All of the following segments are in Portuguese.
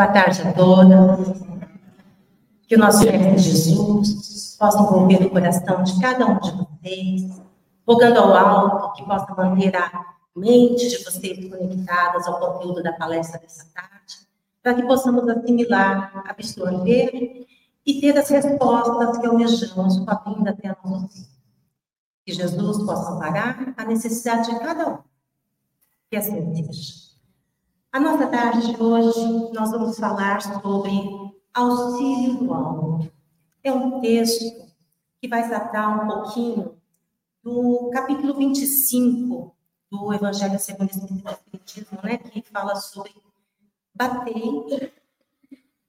Boa tarde a todos. Que o nosso Mestre Jesus possa envolver o coração de cada um de vocês, rogando ao alto que possa manter a mente de vocês conectadas ao conteúdo da palestra dessa tarde, para que possamos assimilar, absorver e ter as respostas que almejamos com a vinda até nossa Que Jesus possa parar a necessidade de cada um. Que assim seja. A nossa tarde de hoje, nós vamos falar sobre auxílio do alto. É um texto que vai tratar um pouquinho do capítulo 25 do Evangelho segundo o Espiritismo, né, que fala sobre bater.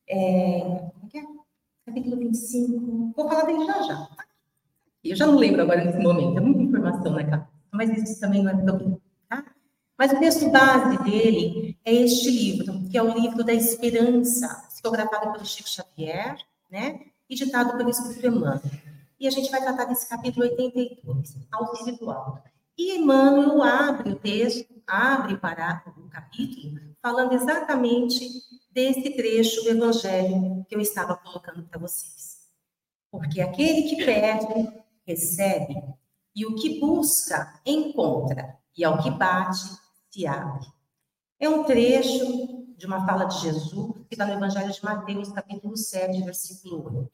É, como é? Capítulo 25. Vou falar dele já já. Eu já não lembro agora nesse momento, é muita informação na cabeça, mas isso também não é tão mas o texto base dele é este livro, que é o livro da Esperança, psicografado pelo Chico Xavier, né? E ditado pelo Espírito Emmanuel. E a gente vai tratar desse capítulo 82, auxílio do alto. E Emmanuel abre o texto, abre para o capítulo, falando exatamente desse trecho do Evangelho que eu estava colocando para vocês. Porque aquele que pede, recebe, e o que busca, encontra, e ao que bate, se abre. É um trecho de uma fala de Jesus que está no Evangelho de Mateus, capítulo 7, versículo 8.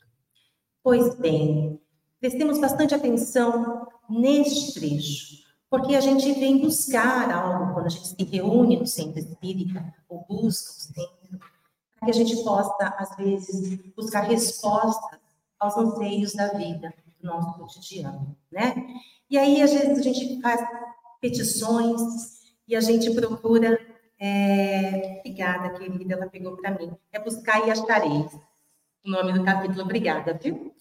Pois bem, prestemos bastante atenção neste trecho, porque a gente vem buscar algo quando a gente se reúne no centro espírita, ou busca o centro, para que a gente possa, às vezes, buscar respostas aos anseios da vida, do nosso cotidiano, né? E aí, às vezes, a gente faz petições, e a gente procura. É... Obrigada, querida, ela pegou para mim. É buscar e achareis. O nome do capítulo, obrigada, viu?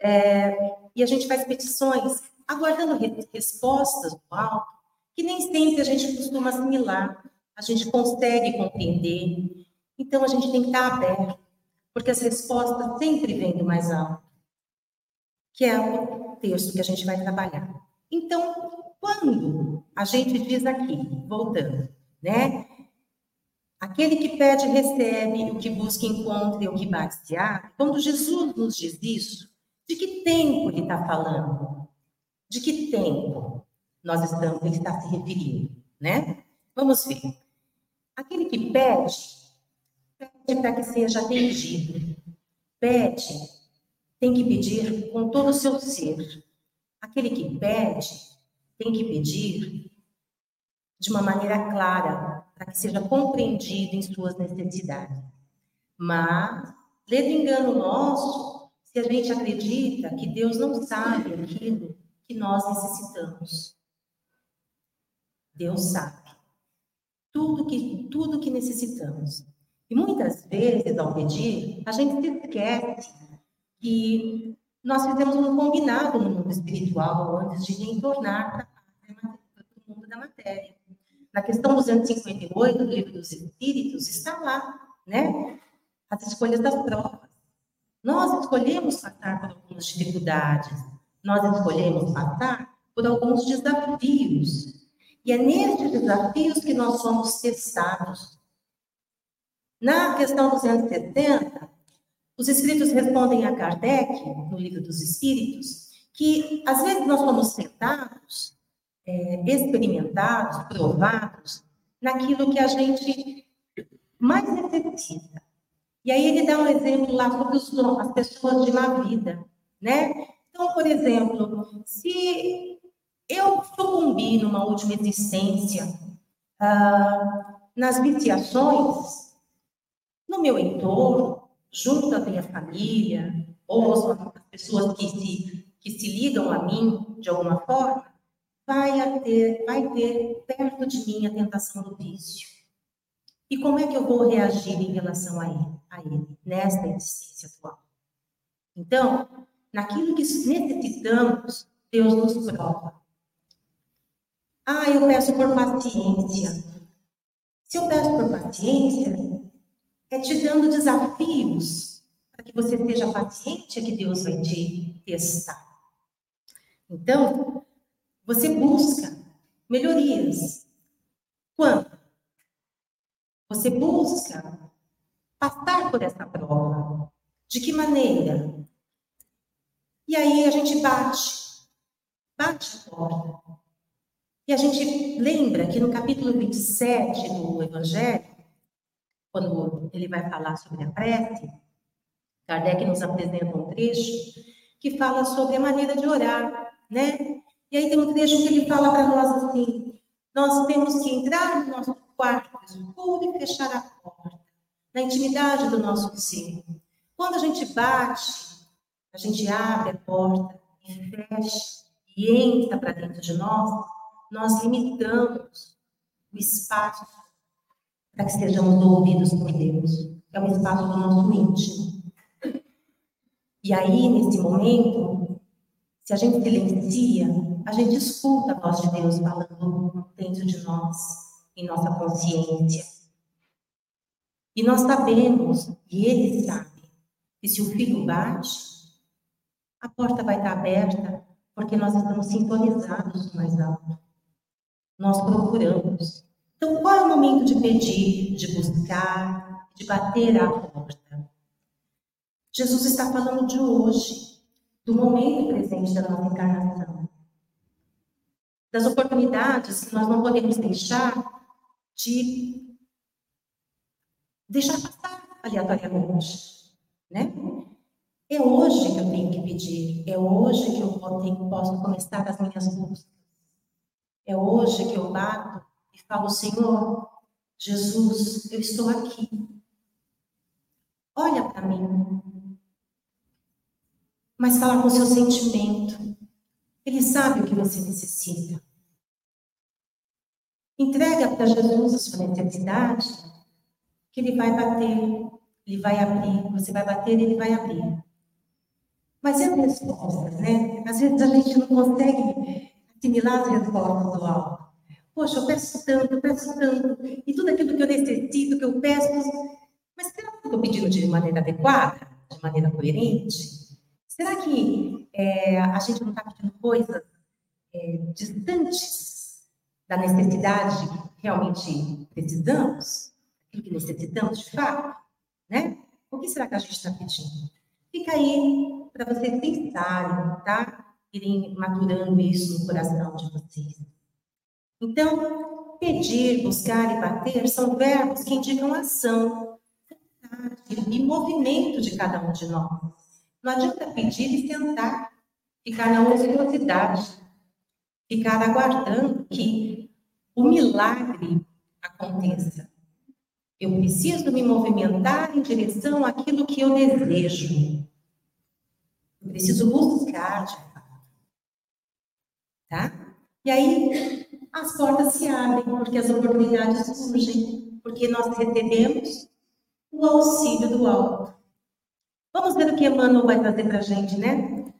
É... E a gente faz petições aguardando respostas do alto, que nem sempre a gente costuma assimilar, a gente consegue compreender. Então a gente tem que estar aberto, porque as respostas sempre vêm do mais alto, que é o texto que a gente vai trabalhar. Então, quando a gente diz aqui, voltando, né? Aquele que pede, recebe, o que busca, encontra, e o que bate, se. Quando Jesus nos diz isso, de que tempo ele está falando? De que tempo nós estamos, ele está se referindo, né? Vamos ver. Aquele que pede, pede para que seja atendido. Pede, tem que pedir com todo o seu ser. Aquele que pede, tem que pedir de uma maneira clara, para que seja compreendido em suas necessidades. Mas, lendo engano nosso, se a gente acredita que Deus não sabe aquilo que nós necessitamos. Deus sabe tudo que tudo que necessitamos. E muitas vezes, ao pedir, a gente esquece que nós fizemos um combinado no mundo espiritual antes de retornar para o mundo da matéria. Na questão 258 do livro dos Espíritos, está lá, né? As escolhas das provas. Nós escolhemos passar por algumas dificuldades, nós escolhemos passar por alguns desafios. E é nesses desafios que nós somos testados. Na questão 270, os Espíritos respondem a Kardec, no livro dos Espíritos, que às vezes nós somos tentados, é, experimentados, provados naquilo que a gente mais necessita. E aí ele dá um exemplo lá sobre os, as pessoas de má vida, né? Então, por exemplo, se eu sucumbi numa última existência ah, nas viciações, no meu entorno, junto à minha família, ou as pessoas que se, que se ligam a mim de alguma forma, vai ter, vai ter perto de mim a tentação do vício. E como é que eu vou reagir em relação a ele, a ele nesta existência atual? Então, naquilo que necessitamos, Deus nos prova. Ah, eu peço por paciência. Se eu peço por paciência, é te dando desafios para que você seja paciente, é que Deus vai te testar. Então, você busca melhorias. Quando? Você busca passar por essa prova. De que maneira? E aí a gente bate, bate a porta. E a gente lembra que no capítulo 27 do Evangelho, quando ele vai falar sobre a prece, Kardec nos apresenta um trecho que fala sobre a maneira de orar, né? E aí tem um trecho que ele fala para nós assim: nós temos que entrar no nosso quarto escuro e fechar a porta, na intimidade do nosso ser. Quando a gente bate, a gente abre a porta e fecha e entra para dentro de nós, nós limitamos o espaço para que sejamos ouvidos por Deus. É o espaço do nosso íntimo. E aí, nesse momento, se a gente silencia, a gente escuta a voz de Deus falando dentro de nós, em nossa consciência. E nós sabemos, e Ele sabe, que se o filho bate, a porta vai estar aberta, porque nós estamos sintonizados mais alto. Nós procuramos. Então, qual é o momento de pedir, de buscar, de bater à porta? Jesus está falando de hoje, do momento presente da nossa encarnação das oportunidades que nós não podemos deixar de deixar passar aleatoriamente, né? É hoje que eu tenho que pedir, é hoje que eu posso começar as minhas buscas. É hoje que eu bato falo, Senhor, Jesus, eu estou aqui. Olha para mim. Mas fala com o seu sentimento. Ele sabe o que você necessita. Entrega para Jesus a sua necessidade, que ele vai bater, ele vai abrir, você vai bater, ele vai abrir. Mas é a resposta, né? Às vezes a gente não consegue assimilar as respostas do alto. Poxa, eu peço tanto, eu peço tanto, e tudo aquilo que eu necessito, que eu peço, mas será que eu estou pedindo de maneira adequada, de maneira coerente? Será que é, a gente não está pedindo coisas é, distantes da necessidade que realmente precisamos? Aquilo que necessitamos de fato? Né? O que será que a gente está pedindo? Fica aí para vocês pensarem, tá? Irem maturando isso no coração de vocês. Então, pedir, buscar e bater são verbos que indicam ação, e movimento de cada um de nós. Não adianta pedir e sentar, ficar na ociosidade, ficar aguardando que o milagre aconteça. Eu preciso me movimentar em direção àquilo que eu desejo. Eu preciso buscar, de fato. Tá? E aí as portas se abrem, porque as oportunidades surgem, porque nós recebemos o auxílio do alto. Vamos ver o que Emmanuel vai trazer para a gente, né?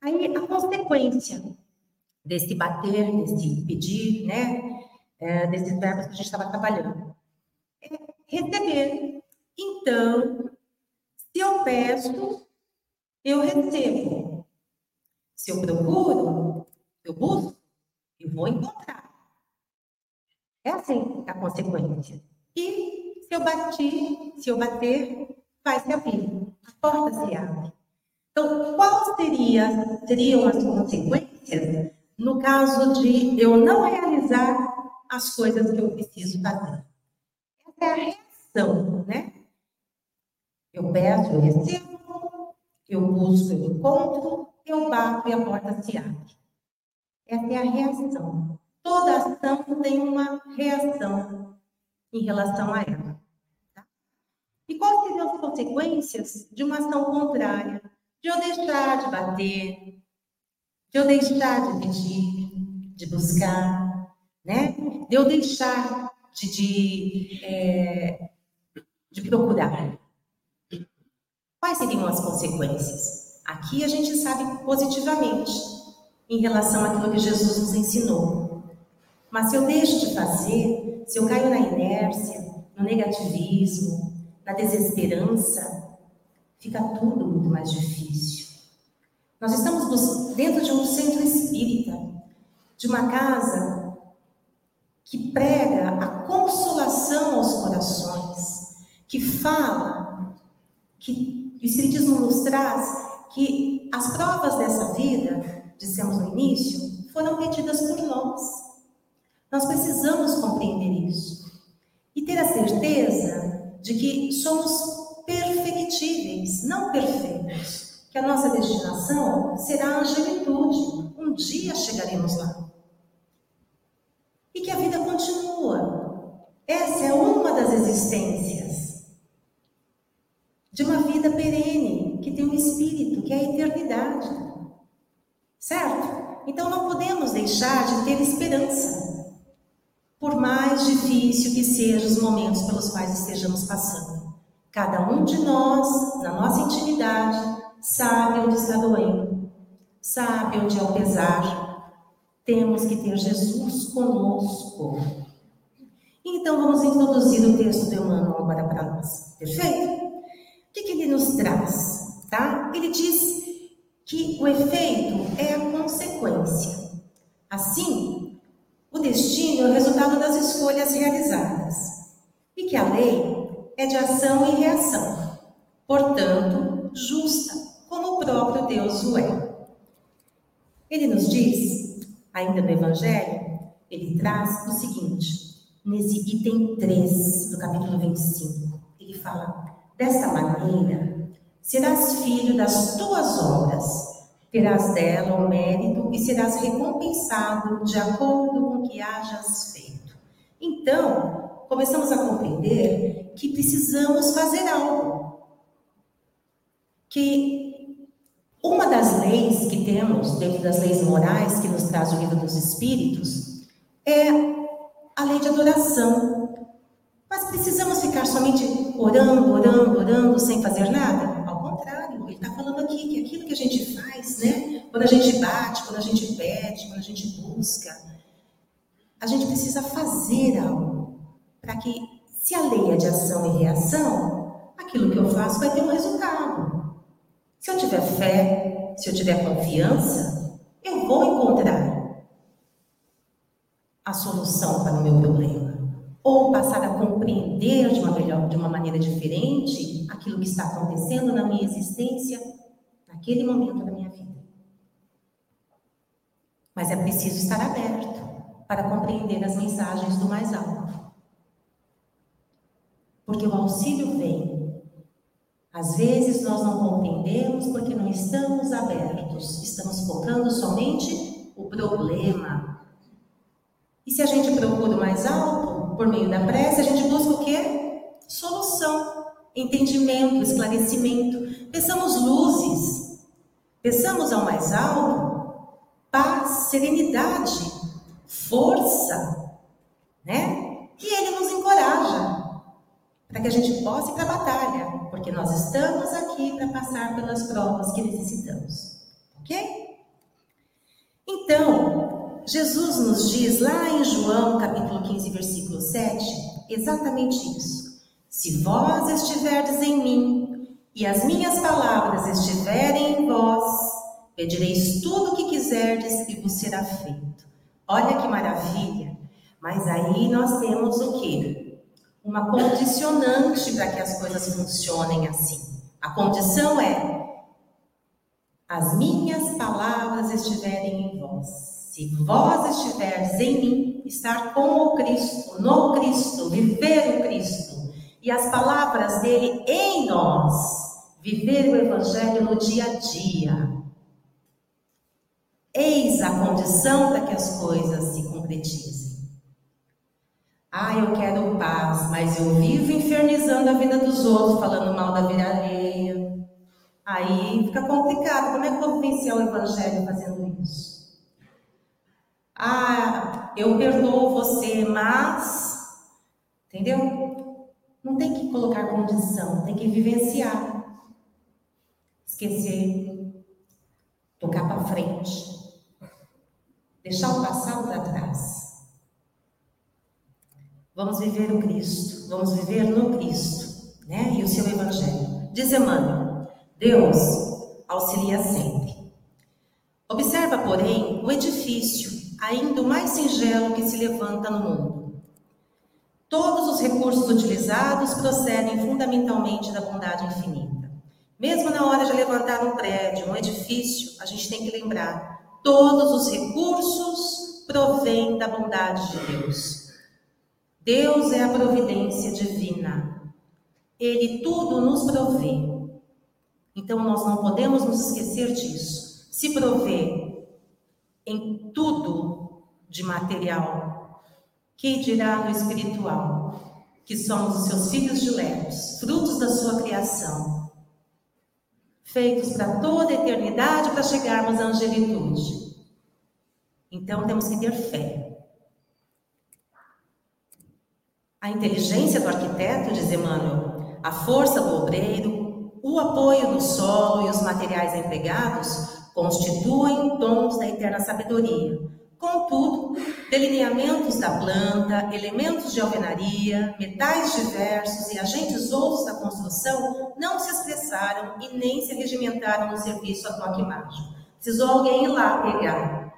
Aí, a consequência desse bater, desse pedir, né? É, desses verbos que a gente estava trabalhando. É receber. Então, se eu peço, eu recebo. Se eu procuro, eu busco, vou encontrar. É assim a consequência. E se eu bati, se eu bater, vai se abrir, a porta se abre. Então, quais seria, seriam as consequências no caso de eu não realizar as coisas que eu preciso fazer? Essa é a reação, né? Eu peço, eu recebo, eu busco, eu encontro, eu bato e a porta se abre. Essa é a reação. Toda ação tem uma reação em relação a ela. E quais seriam as consequências de uma ação contrária? De eu deixar de bater, de eu deixar de pedir, de buscar, né? De eu deixar de, de, é, de procurar. Quais seriam as consequências? Aqui a gente sabe positivamente em relação àquilo que Jesus nos ensinou. Mas se eu deixo de fazer, se eu caio na inércia, no negativismo, na desesperança, fica tudo muito mais difícil. Nós estamos dentro de um centro espírita, de uma casa que prega a consolação aos corações, que fala, que o Espiritismo nos traz que as provas dessa vida, dissemos no início, foram pedidas por nós. Nós precisamos compreender isso e ter a certeza de que somos perfectíveis, não perfeitos, que a nossa destinação será a angelitude. Um dia chegaremos lá. E que a vida continua. Essa é uma das existências de uma vida perene, que tem um espírito, que é a eternidade. Certo? Então não podemos deixar de ter esperança por mais difícil que sejam os momentos pelos quais estejamos passando. Cada um de nós, na nossa intimidade, sabe onde está doendo, sabe onde é o pesar. Temos que ter Jesus conosco. Então vamos introduzir o texto do Emmanuel agora para nós. Perfeito? O que, que ele nos traz? Tá? Ele diz que o efeito é a consequência. Assim, o destino é o resultado das escolhas realizadas e que a lei é de ação e reação, portanto, justa, como o próprio Deus o é. Ele nos diz, ainda no Evangelho, ele traz o seguinte, nesse item 3 do capítulo 25, ele fala: Desta maneira serás filho das tuas obras terás dela o mérito e serás recompensado de acordo com o que hajas feito. Então, começamos a compreender que precisamos fazer algo. Que uma das leis que temos, dentro das leis morais que nos traz o livro dos Espíritos, é a lei de adoração. Mas precisamos ficar somente orando, orando, orando, sem fazer nada? Contrário, ele está falando aqui que aquilo que a gente faz, né? Quando a gente bate, quando a gente pede, quando a gente busca, a gente precisa fazer algo para que, se a lei é de ação e reação, aquilo que eu faço vai ter um resultado. Se eu tiver fé, se eu tiver confiança, eu vou encontrar a solução para o meu problema ou passar a compreender de uma melhor, de uma maneira diferente aquilo que está acontecendo na minha existência naquele momento da minha vida. Mas é preciso estar aberto para compreender as mensagens do mais alto. Porque o auxílio vem. Às vezes nós não compreendemos porque não estamos abertos, estamos focando somente o problema. E se a gente procura o mais alto, por meio da prece, a gente busca o quê? Solução, entendimento, esclarecimento. Peçamos luzes, peçamos ao mais alto paz, serenidade, força, né? E ele nos encoraja para que a gente possa ir para a batalha, porque nós estamos aqui para passar pelas provas que necessitamos, ok? Então, Jesus nos diz lá em João, capítulo 15, versículo 7, exatamente isso. Se vós estiverdes em mim e as minhas palavras estiverem em vós, pedireis tudo o que quiserdes e vos será feito. Olha que maravilha! Mas aí nós temos o quê? Uma condicionante para que as coisas funcionem assim. A condição é: as minhas palavras estiverem em vós. Se vós estiverdes em mim, estar com o Cristo, no Cristo, viver o Cristo, e as palavras dele em nós, viver o Evangelho no dia a dia. Eis a condição para que as coisas se concretizem. Ah, eu quero paz, mas eu vivo infernizando a vida dos outros, falando mal da vida alheia. Aí fica complicado. Como é que eu vou vivenciar o Evangelho fazendo isso? Ah, eu perdoo você, mas. Entendeu? Não tem que colocar condição, tem que vivenciar. Esquecer. Tocar para frente. Deixar o passado para trás. Vamos viver o Cristo. Vamos viver no Cristo. Né? E o seu Evangelho. Diz Emmanuel: Deus auxilia sempre. Observa, porém, o edifício ainda o mais singelo que se levanta no mundo. Todos os recursos utilizados procedem fundamentalmente da bondade infinita. Mesmo na hora de levantar um prédio, um edifício, a gente tem que lembrar: todos os recursos provêm da bondade de Deus. Deus é a providência divina. Ele tudo nos provê. Então nós não podemos nos esquecer disso. Se provê em tudo de material, que dirá no espiritual, que somos os seus filhos diletos, frutos da sua criação, feitos para toda a eternidade para chegarmos à angelitude. Então temos que ter fé. A inteligência do arquiteto, diz Emmanuel, a força do obreiro, o apoio do solo e os materiais empregados constituem dons da eterna sabedoria. Contudo, delineamentos da planta, elementos de alvenaria, metais diversos e agentes outros da construção não se expressaram e nem se regimentaram no serviço a toque mágico. Precisou alguém ir lá pegar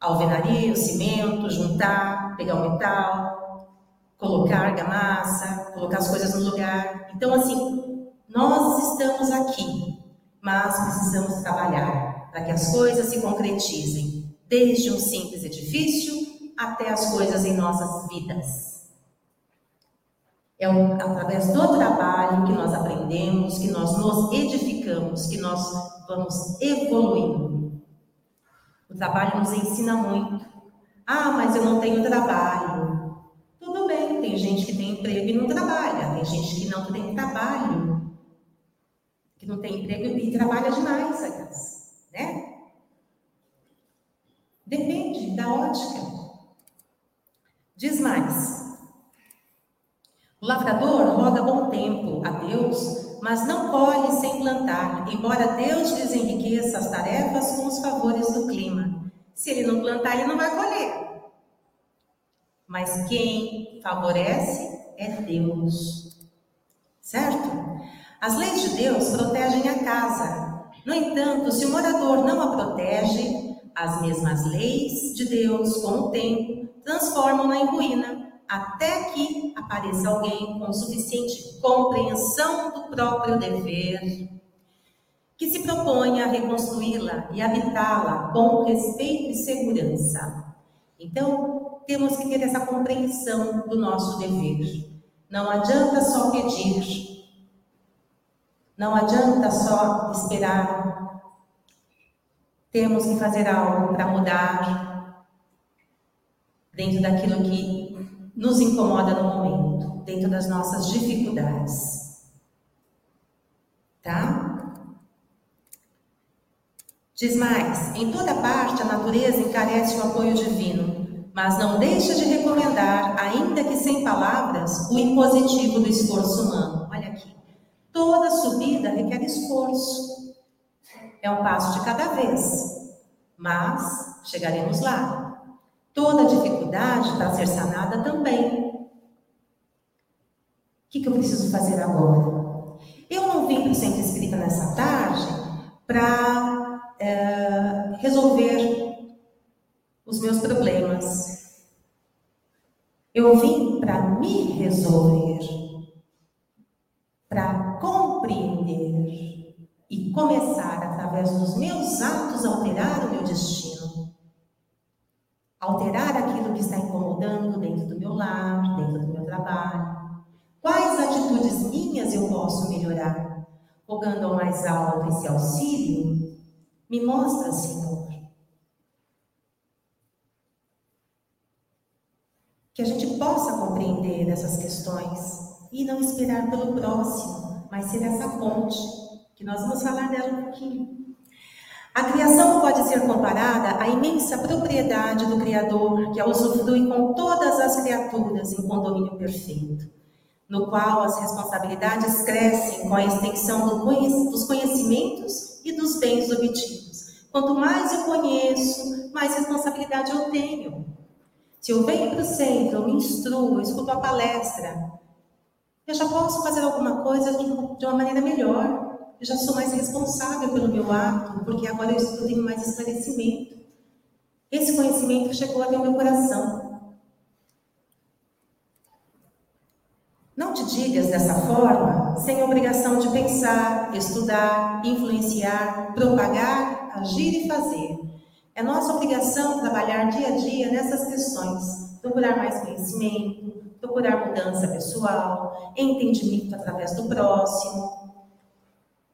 a alvenaria, o cimento, juntar, pegar o metal, colocar argamassa, colocar as coisas no lugar. Então, assim, nós estamos aqui, mas precisamos trabalhar para que as coisas se concretizem, desde um simples edifício até as coisas em nossas vidas. É através do trabalho que nós aprendemos, que nós nos edificamos, que nós vamos evoluindo. O trabalho nos ensina muito. Ah, mas eu não tenho trabalho. Tudo bem, tem gente que tem emprego e não trabalha, tem gente que não tem trabalho que não tem emprego e trabalha demais, aliás, né? Depende da ótica. Diz mais. O lavrador roga bom tempo a Deus, mas não colhe sem plantar, embora Deus lhes enriqueça as tarefas com os favores do clima. Se ele não plantar, ele não vai colher. Mas quem favorece é Deus. Certo? As leis de Deus protegem a casa. No entanto, se o morador não a protege, as mesmas leis de Deus, com o tempo, transformam-na em ruína, até que apareça alguém com suficiente compreensão do próprio dever, que se proponha a reconstruí-la e habitá-la com respeito e segurança. Então, temos que ter essa compreensão do nosso dever. Não adianta só pedir, não adianta só esperar. Temos que fazer algo para mudar dentro daquilo que nos incomoda no momento, dentro das nossas dificuldades. Tá? Diz mais: em toda parte a natureza encarece o apoio divino, mas não deixa de recomendar, ainda que sem palavras, o impositivo do esforço humano. Toda subida requer esforço. É um passo de cada vez, mas chegaremos lá. Toda dificuldade para ser sanada também. O que, que eu preciso fazer agora? Eu não vim para o centro espírita nessa tarde para é, resolver os meus problemas. Eu vim para me resolver para compreender e começar, através dos meus atos, a alterar o meu destino. Alterar aquilo que está incomodando dentro do meu lar, dentro do meu trabalho. Quais atitudes minhas eu posso melhorar? Rogando ao mais alto esse auxílio, me mostra, Senhor. Que a gente possa compreender essas questões e não esperar pelo próximo, mas ser essa ponte, que nós vamos falar dela um pouquinho. A criação pode ser comparada à imensa propriedade do Criador, que a usufrui com todas as criaturas em condomínio perfeito, no qual as responsabilidades crescem com a extensão dos conhecimentos e dos bens obtidos. Quanto mais eu conheço, mais responsabilidade eu tenho. Se eu venho para o centro, eu me instruo, eu escuto a palestra, eu já posso fazer alguma coisa de uma maneira melhor. Eu já sou mais responsável pelo meu ato, porque agora eu tenho mais esclarecimento. Esse conhecimento chegou até o meu coração. Não te digas dessa forma, sem obrigação de pensar, estudar, influenciar, propagar, agir e fazer. É nossa obrigação trabalhar dia a dia nessas questões, procurar mais conhecimento, procurar mudança pessoal, entendimento através do próximo,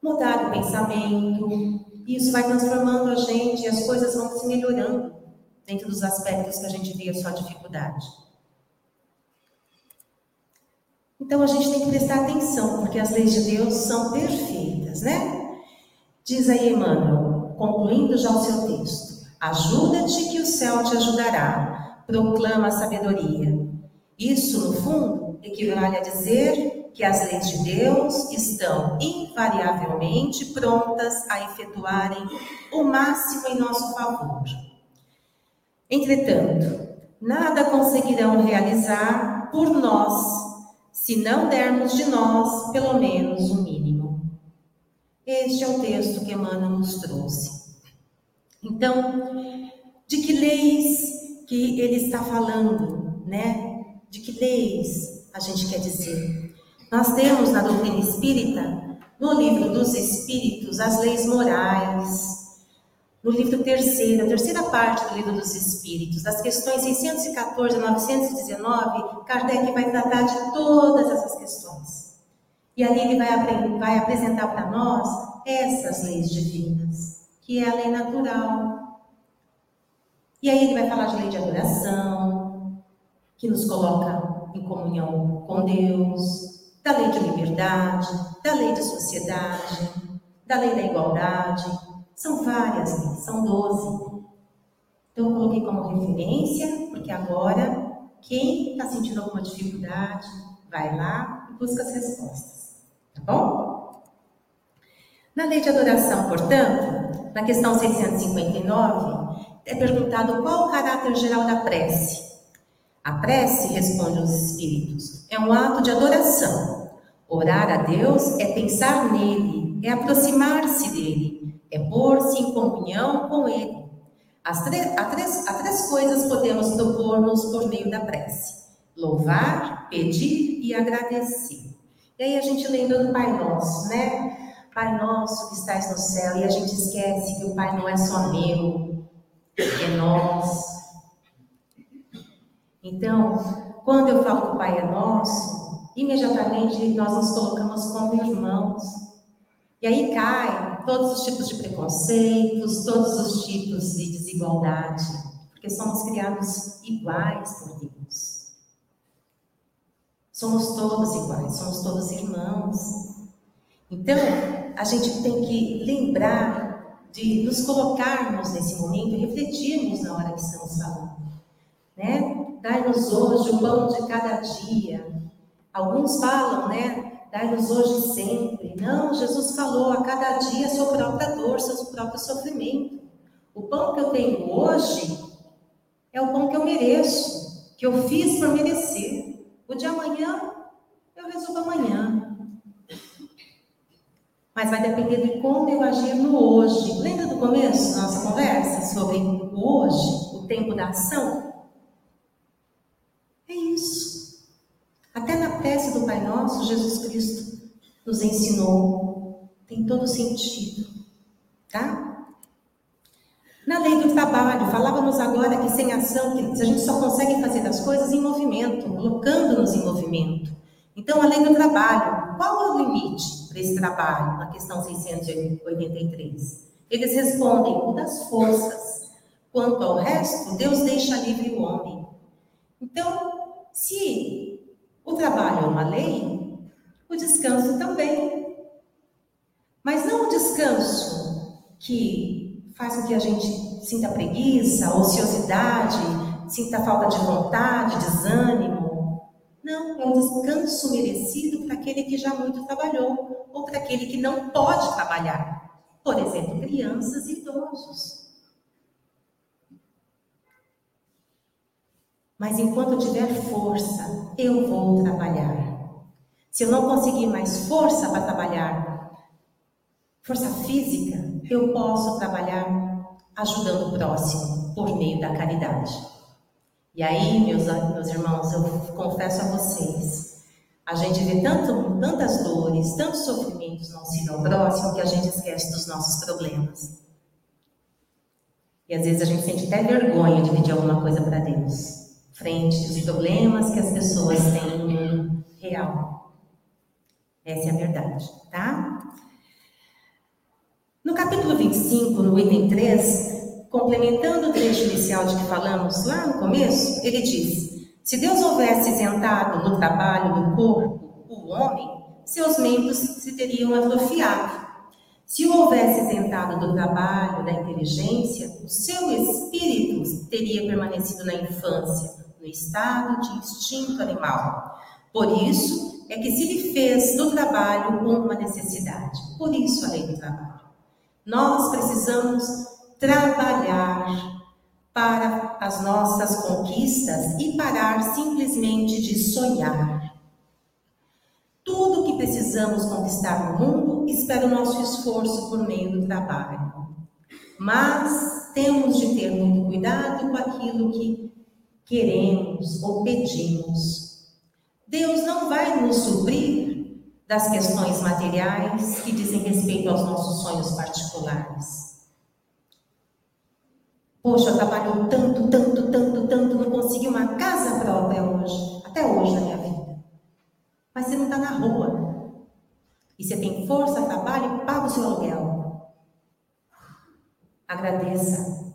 mudar o pensamento. Isso vai transformando a gente e as coisas vão se melhorando dentro dos aspectos que a gente via só dificuldade. Então a gente tem que prestar atenção, porque as leis de Deus são perfeitas, né? Diz aí Emmanuel, concluindo já o seu texto: Ajuda-te que o céu te ajudará, proclama a sabedoria. Isso, no fundo, equivale a dizer que as leis de Deus estão invariavelmente prontas a efetuarem o máximo em nosso favor. Entretanto, nada conseguirão realizar por nós se não dermos de nós pelo menos o mínimo. Este é o texto que Emmanuel nos trouxe. Então, de que leis que ele está falando, né? De que leis a gente quer dizer? Nós temos na doutrina espírita, no livro dos Espíritos, as leis morais, no livro terceiro, a terceira parte do livro dos Espíritos, das questões 614 a 919, Kardec vai tratar de todas essas questões. E ali ele vai, vai apresentar para nós essas leis divinas, que é a lei natural. E aí ele vai falar de lei de adoração, que nos coloca em comunhão com Deus, da lei de liberdade, da lei de sociedade, da lei da igualdade, são várias, são 12. Então, eu coloquei como referência, porque agora, quem está sentindo alguma dificuldade, vai lá e busca as respostas. Tá bom? Na lei de adoração, portanto, na questão 659, é perguntado qual o caráter geral da prece. A prece, responde os espíritos, é um ato de adoração. Orar a Deus é pensar nele, é aproximar-se dele, é pôr-se em comunhão com Ele. As três, há, três, três coisas podemos propor-nos por meio da prece: louvar, pedir e agradecer. E aí a gente lembra do Pai Nosso, né? Pai Nosso que estás no céu, e a gente esquece que o Pai não é só meu, é nós. Então, quando eu falo que o Pai é nosso, imediatamente nós nos colocamos como irmãos. E aí cai todos os tipos de preconceitos, todos os tipos de desigualdade, porque somos criados iguais por Deus. Somos todos iguais, somos todos irmãos. Então, a gente tem que lembrar de nos colocarmos nesse momento e refletirmos na hora que estamos falando. Né? Dai-nos hoje o pão de cada dia. Alguns falam, né? dai-nos hoje sempre. Não, Jesus falou a cada dia sua própria dor, seu próprio sofrimento. O pão que eu tenho hoje é o pão que eu mereço, que eu fiz por merecer. O de amanhã eu resolvo amanhã. Mas vai depender de como eu agir no hoje. Lembra do começo da nossa conversa sobre o hoje, o tempo da ação? É isso. Até na prece do Pai Nosso, Jesus Cristo nos ensinou. Tem todo sentido. Tá? Na lei do trabalho, falávamos agora que sem ação, que a gente só consegue fazer as coisas em movimento, colocando-nos em movimento. Então, a lei do trabalho, qual é o limite para esse trabalho? Na questão 683. Eles respondem, o das forças. Quanto ao resto, Deus deixa livre o homem. Então, se o trabalho é uma lei, o descanso também. Mas não o descanso que faz com que a gente sinta preguiça, ociosidade, sinta falta de vontade, desânimo. Não, é um descanso merecido para aquele que já muito trabalhou, ou para aquele que não pode trabalhar. Por exemplo, crianças e idosos. Mas enquanto eu tiver força, eu vou trabalhar. Se eu não conseguir mais força para trabalhar, força física, eu posso trabalhar ajudando o próximo por meio da caridade. E aí, meus, meus irmãos, eu confesso a vocês, A gente vê tanto, tantas dores, tantos sofrimentos no auxílio ao próximo que a gente esquece dos nossos problemas. E às vezes a gente sente até vergonha de pedir alguma coisa para Deus, frente aos problemas que as pessoas têm real. Essa é a verdade, tá? No capítulo 25, no item 3, complementando o trecho inicial de que falamos lá no começo, ele diz: Se Deus houvesse isentado no trabalho do corpo o homem, seus membros se teriam atrofiado se o houvesse isentado do trabalho, da inteligência, o seu espírito teria permanecido na infância, no estado de instinto animal. Por isso é que se lhe fez do trabalho uma necessidade. Por isso a lei do trabalho. Nós precisamos trabalhar para as nossas conquistas e parar simplesmente de sonhar. Precisamos conquistar no mundo espera o nosso esforço por meio do trabalho. Mas temos de ter muito cuidado com aquilo que queremos ou pedimos. Deus não vai nos suprir das questões materiais que dizem respeito aos nossos sonhos particulares. Poxa, eu trabalho tanto, tanto, tanto, tanto, não consegui uma casa própria hoje, até hoje na minha vida mas você não está na rua. E você tem força, trabalho e paga o seu aluguel. Agradeça.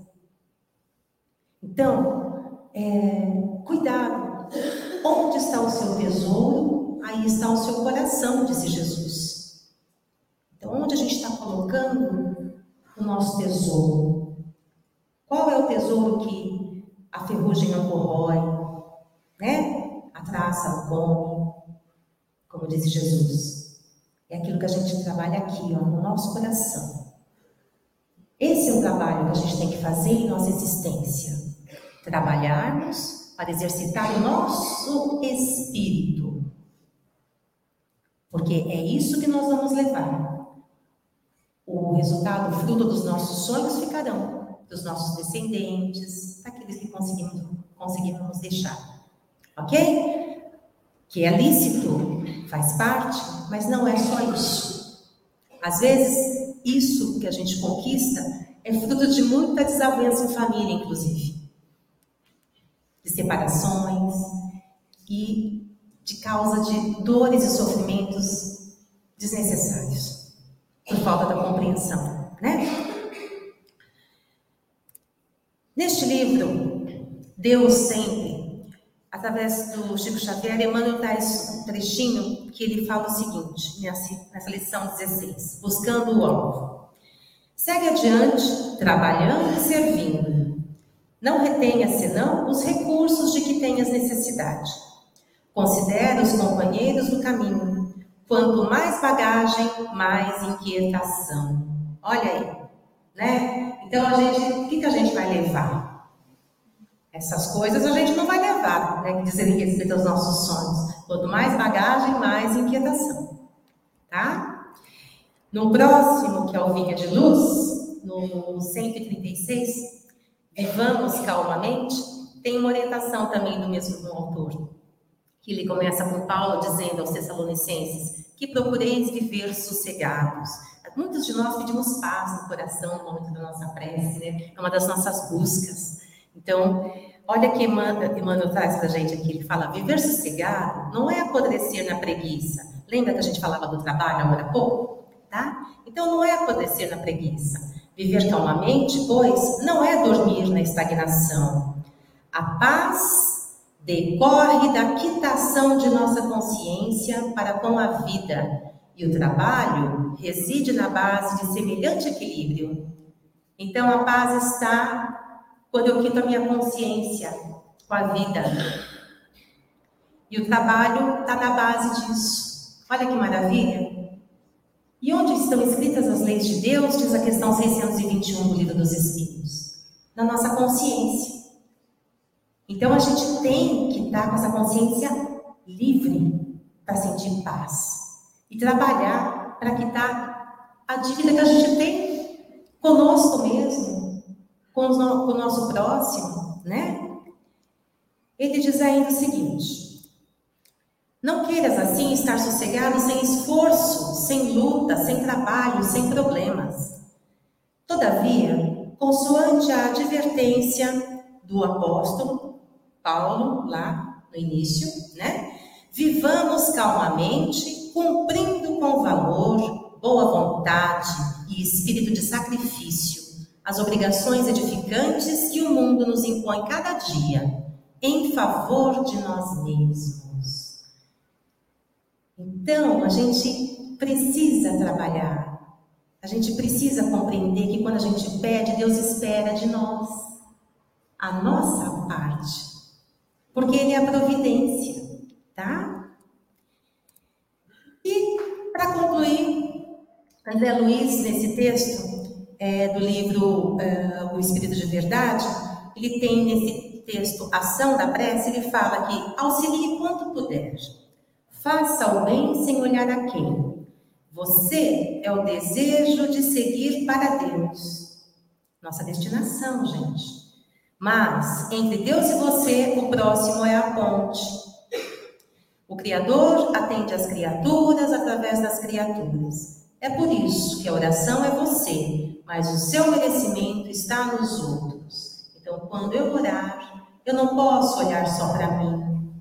Então, é, cuidado. Onde está o seu tesouro, aí está o seu coração, disse Jesus. Então, onde a gente está colocando o nosso tesouro? Qual é o tesouro que a ferrugem não né? A traça não come, como disse Jesus. É aquilo que a gente trabalha aqui, ó, no nosso coração. Esse é o trabalho que a gente tem que fazer em nossa existência. Trabalharmos para exercitar o nosso espírito. Porque é isso que nós vamos levar. O resultado, o fruto dos nossos sonhos ficarão dos nossos descendentes, daqueles que conseguimos, conseguimos deixar. Ok? Que é lícito faz parte, mas não é só isso. Às vezes, isso que a gente conquista é fruto de muita desavença em família, inclusive. De separações e de causa de dores e sofrimentos desnecessários, por falta da compreensão, né? Neste livro, Deus sempre através do Chico Xavier, Emmanuel traz um trechinho que ele fala o seguinte, nessa lição 16, buscando o alvo. Segue adiante, trabalhando e servindo. Não retenha, senão, os recursos de que tenhas necessidade. Considere os companheiros do caminho. Quanto mais bagagem, mais inquietação. Olha aí, né? Então, a gente, o que, que a gente vai levar? Essas coisas a gente não vai levar, né? Que dizem respeito aos nossos sonhos. Quanto mais bagagem, mais inquietação. Tá? No próximo, que é o Vinha de Luz, no 136, Vivamos Calmamente, tem uma orientação também do mesmo autor. Que ele começa com Paulo dizendo aos Tessalonicenses que procureis viver sossegados. Muitos de nós pedimos paz no coração no momento da nossa prece, né? É uma das nossas buscas. Então, olha que Emmanuel, traz para a gente aqui. Ele fala: viver sossegado não é apodrecer na preguiça. Lembra que a gente falava do trabalho agora há pouco? Tá? Então, não é apodrecer na preguiça. Viver calmamente, pois, não é dormir na estagnação. A paz decorre da quitação de nossa consciência para com a vida, e o trabalho reside na base de semelhante equilíbrio. Então, a paz está quando eu quito a minha consciência com a vida. E o trabalho está na base disso. Olha que maravilha. E onde estão escritas as leis de Deus, diz a questão 621 do Livro dos Espíritos? Na nossa consciência. Então a gente tem que estar com essa consciência livre para sentir paz. E trabalhar para quitar a dívida que a gente tem conosco mesmo com o nosso próximo, né? Ele diz ainda o seguinte: Não queiras assim estar sossegado sem esforço, sem luta, sem trabalho, sem problemas. Todavia, consoante a advertência do apóstolo Paulo, lá no início, né? Vivamos calmamente, cumprindo com valor, boa vontade e espírito de sacrifício as obrigações edificantes que o mundo nos impõe cada dia em favor de nós mesmos. Então, a gente precisa trabalhar. A gente precisa compreender que quando a gente pede, Deus espera de nós a nossa parte. Porque Ele é a providência, tá? E, para concluir, André Luiz, nesse texto é, do livro é, O Espírito de Verdade, ele tem nesse texto Ação da Prece, ele fala que auxilie quanto puder. Faça o bem sem olhar a quem. Você é o desejo de seguir para Deus. Nossa destinação, gente. Mas entre Deus e você, o próximo é a ponte. O Criador atende às criaturas através das criaturas. É por isso que a oração é você, mas o seu merecimento está nos outros. Então, quando eu orar, eu não posso olhar só para mim.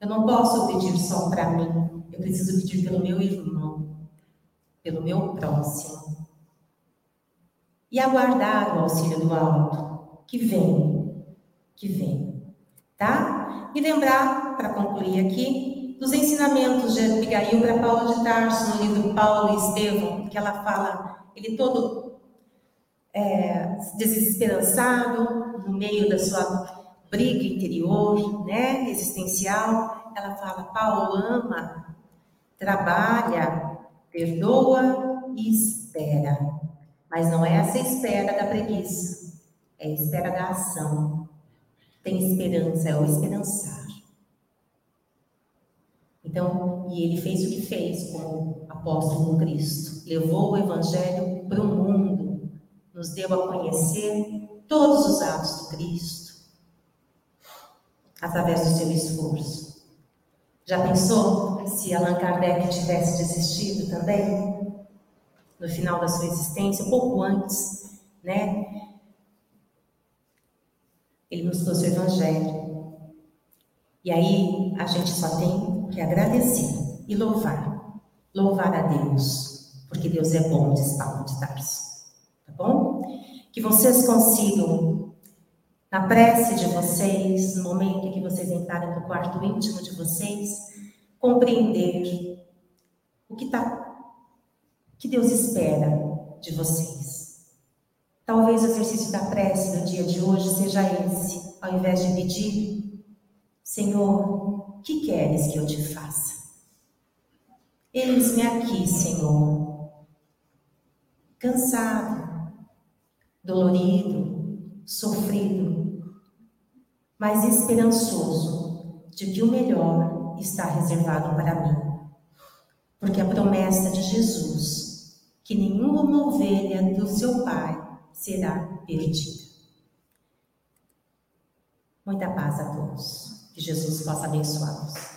Eu não posso pedir só para mim. Eu preciso pedir pelo meu irmão, pelo meu próximo. E aguardar o auxílio do alto, que vem, que vem. Tá? E lembrar, para concluir aqui, dos ensinamentos de Abigail para Paulo de Tarso, no livro Paulo e Estevão, que ela fala, ele todo é, desesperançado, no meio da sua briga interior, né, existencial, ela fala: Paulo ama, trabalha, perdoa e espera. Mas não é essa espera da preguiça, é a espera da ação. Tem esperança, é o esperançar. Então, e ele fez o que fez como apóstolo do Cristo. Levou o evangelho para o mundo, nos deu a conhecer todos os atos do Cristo através do seu esforço. Já pensou se Allan Kardec tivesse desistido também? No final da sua existência, pouco antes, né? Ele nos trouxe o Evangelho. E aí a gente só tem que agradecer e louvar. Louvar a Deus, porque Deus é bom, diz Paulo de Tarso. Tá bom? Que vocês consigam na prece de vocês, no momento em que vocês entrarem no quarto íntimo de vocês, compreender o que tá, que Deus espera de vocês. Talvez o exercício da prece do dia de hoje seja esse, ao invés de pedir, Senhor, que queres que eu te faça? Eis-me aqui, Senhor, cansado, dolorido, sofrido, mas esperançoso de que o melhor está reservado para mim. Porque a promessa de Jesus, que nenhuma ovelha do seu Pai será perdida. Muita paz a todos. Que Jesus possa abençoá-los.